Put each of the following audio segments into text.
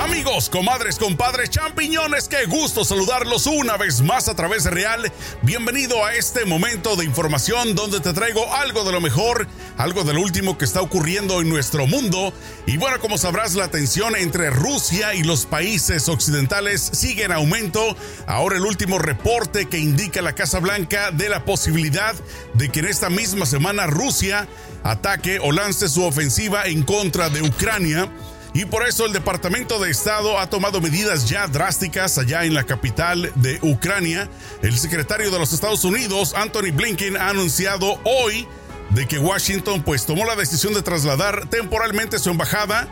Amigos, comadres, compadres, champiñones, qué gusto saludarlos una vez más a través de Real. Bienvenido a este momento de información donde te traigo algo de lo mejor, algo de lo último que está ocurriendo en nuestro mundo. Y bueno, como sabrás, la tensión entre Rusia y los países occidentales sigue en aumento. Ahora el último reporte que indica la Casa Blanca de la posibilidad de que en esta misma semana Rusia ataque o lance su ofensiva en contra de Ucrania. Y por eso el Departamento de Estado ha tomado medidas ya drásticas allá en la capital de Ucrania. El secretario de los Estados Unidos, Anthony Blinken, ha anunciado hoy de que Washington pues tomó la decisión de trasladar temporalmente su embajada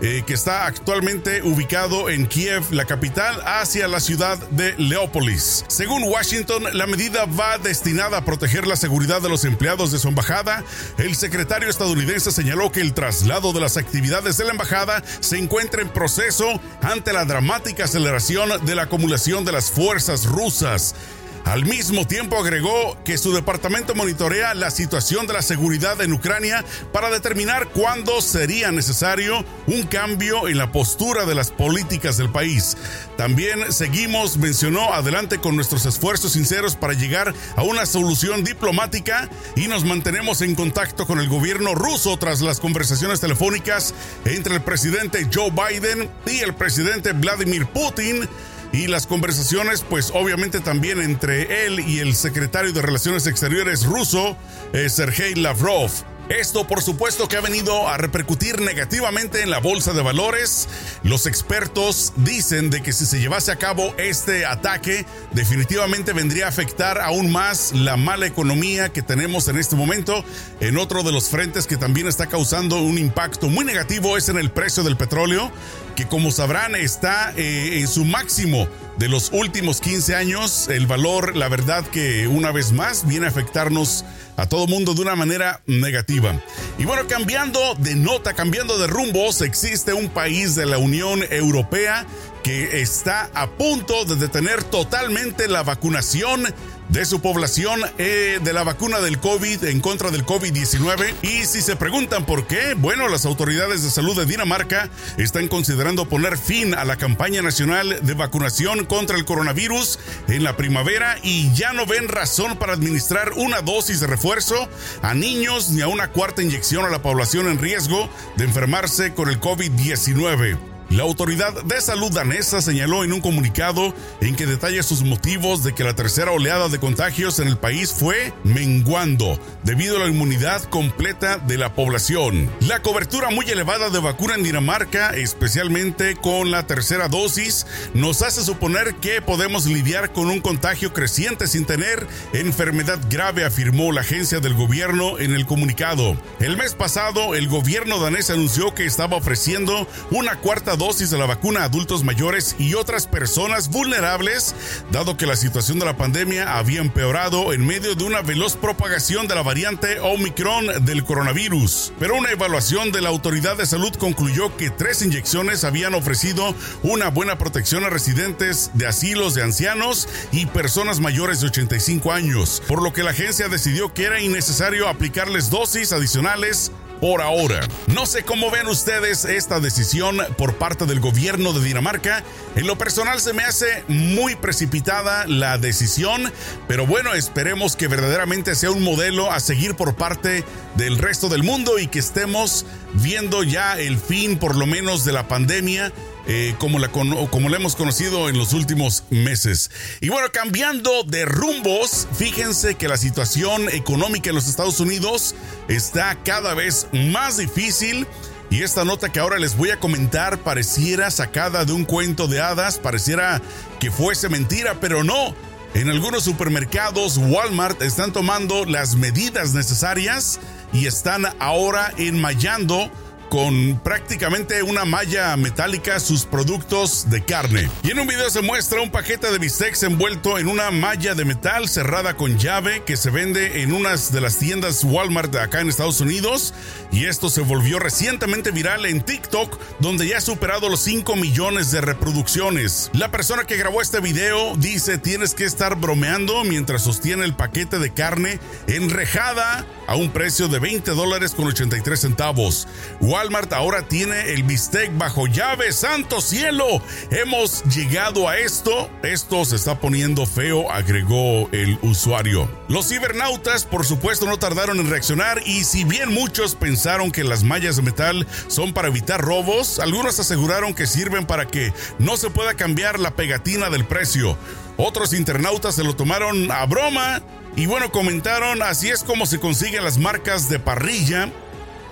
eh, que está actualmente ubicado en Kiev, la capital, hacia la ciudad de Leópolis. Según Washington, la medida va destinada a proteger la seguridad de los empleados de su embajada. El secretario estadounidense señaló que el traslado de las actividades de la embajada se encuentra en proceso ante la dramática aceleración de la acumulación de las fuerzas rusas. Al mismo tiempo agregó que su departamento monitorea la situación de la seguridad en Ucrania para determinar cuándo sería necesario un cambio en la postura de las políticas del país. También seguimos, mencionó, adelante con nuestros esfuerzos sinceros para llegar a una solución diplomática y nos mantenemos en contacto con el gobierno ruso tras las conversaciones telefónicas entre el presidente Joe Biden y el presidente Vladimir Putin y las conversaciones, pues obviamente también entre él y el secretario de Relaciones Exteriores ruso, eh, Sergei Lavrov. Esto por supuesto que ha venido a repercutir negativamente en la bolsa de valores. Los expertos dicen de que si se llevase a cabo este ataque, definitivamente vendría a afectar aún más la mala economía que tenemos en este momento. En otro de los frentes que también está causando un impacto muy negativo es en el precio del petróleo, que como sabrán está eh, en su máximo de los últimos 15 años. El valor, la verdad que una vez más viene a afectarnos a todo mundo de una manera negativa. Y bueno, cambiando de nota, cambiando de rumbos, existe un país de la Unión Europea que está a punto de detener totalmente la vacunación de su población eh, de la vacuna del COVID en contra del COVID-19. Y si se preguntan por qué, bueno, las autoridades de salud de Dinamarca están considerando poner fin a la campaña nacional de vacunación contra el coronavirus en la primavera y ya no ven razón para administrar una dosis de refuerzo a niños ni a una cuarta inyección a la población en riesgo de enfermarse con el COVID-19. La autoridad de salud danesa señaló en un comunicado en que detalla sus motivos de que la tercera oleada de contagios en el país fue menguando debido a la inmunidad completa de la población. La cobertura muy elevada de vacuna en Dinamarca, especialmente con la tercera dosis, nos hace suponer que podemos lidiar con un contagio creciente sin tener enfermedad grave, afirmó la agencia del gobierno en el comunicado. El mes pasado, el gobierno danés anunció que estaba ofreciendo una cuarta dosis de la vacuna a adultos mayores y otras personas vulnerables, dado que la situación de la pandemia había empeorado en medio de una veloz propagación de la variante Omicron del coronavirus. Pero una evaluación de la Autoridad de Salud concluyó que tres inyecciones habían ofrecido una buena protección a residentes de asilos de ancianos y personas mayores de 85 años, por lo que la agencia decidió que era innecesario aplicarles dosis adicionales por ahora. No sé cómo ven ustedes esta decisión por parte del gobierno de Dinamarca. En lo personal se me hace muy precipitada la decisión, pero bueno, esperemos que verdaderamente sea un modelo a seguir por parte del resto del mundo y que estemos viendo ya el fin por lo menos de la pandemia eh, como, la, como la hemos conocido en los últimos meses. Y bueno, cambiando de rumbos, fíjense que la situación económica en los Estados Unidos está cada vez más difícil. Y esta nota que ahora les voy a comentar pareciera sacada de un cuento de hadas, pareciera que fuese mentira, pero no. En algunos supermercados, Walmart están tomando las medidas necesarias y están ahora enmayando con prácticamente una malla metálica sus productos de carne. Y en un video se muestra un paquete de bistecs envuelto en una malla de metal cerrada con llave que se vende en unas de las tiendas Walmart de acá en Estados Unidos. Y esto se volvió recientemente viral en TikTok, donde ya ha superado los 5 millones de reproducciones. La persona que grabó este video dice tienes que estar bromeando mientras sostiene el paquete de carne enrejada a un precio de 20 dólares con 83 centavos Walmart ahora tiene el bistec bajo llave. ¡Santo cielo! Hemos llegado a esto. Esto se está poniendo feo, agregó el usuario. Los cibernautas, por supuesto, no tardaron en reaccionar y si bien muchos pensaron que las mallas de metal son para evitar robos, algunos aseguraron que sirven para que no se pueda cambiar la pegatina del precio. Otros internautas se lo tomaron a broma y bueno, comentaron, así es como se consiguen las marcas de parrilla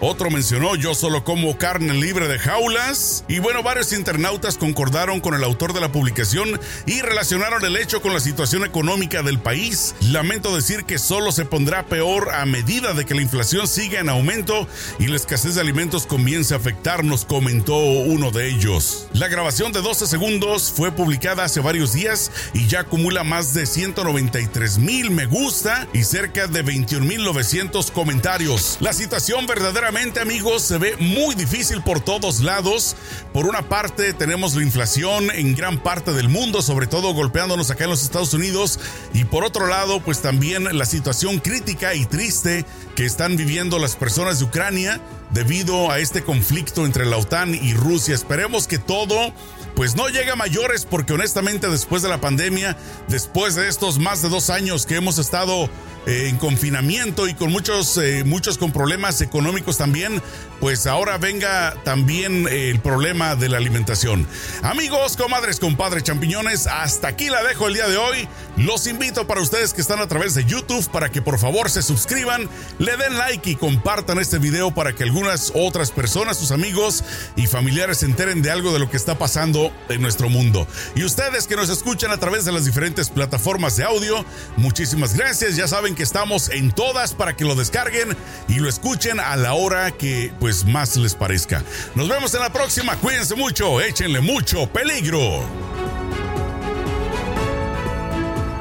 otro mencionó yo solo como carne libre de jaulas. Y bueno, varios internautas concordaron con el autor de la publicación y relacionaron el hecho con la situación económica del país. Lamento decir que solo se pondrá peor a medida de que la inflación siga en aumento y la escasez de alimentos comience a afectarnos, comentó uno de ellos. La grabación de 12 segundos fue publicada hace varios días y ya acumula más de 193 mil me gusta y cerca de 21 mil 900 comentarios. La situación verdadera amigos, se ve muy difícil por todos lados. Por una parte, tenemos la inflación en gran parte del mundo, sobre todo golpeándonos acá en los Estados Unidos. Y por otro lado, pues también la situación crítica y triste que están viviendo las personas de Ucrania debido a este conflicto entre la OTAN y Rusia. Esperemos que todo pues no llegue a mayores porque honestamente después de la pandemia, después de estos más de dos años que hemos estado en confinamiento y con muchos, eh, muchos con problemas económicos también, pues ahora venga también el problema de la alimentación. Amigos, comadres, compadres, champiñones, hasta aquí la dejo el día de hoy. Los invito para ustedes que están a través de YouTube para que por favor se suscriban, le den like y compartan este video para que algunas otras personas, sus amigos y familiares se enteren de algo de lo que está pasando en nuestro mundo. Y ustedes que nos escuchan a través de las diferentes plataformas de audio, muchísimas gracias. Ya saben que estamos en todas para que lo descarguen y lo escuchen a la hora que pues más les parezca. Nos vemos en la próxima, cuídense mucho, échenle mucho peligro.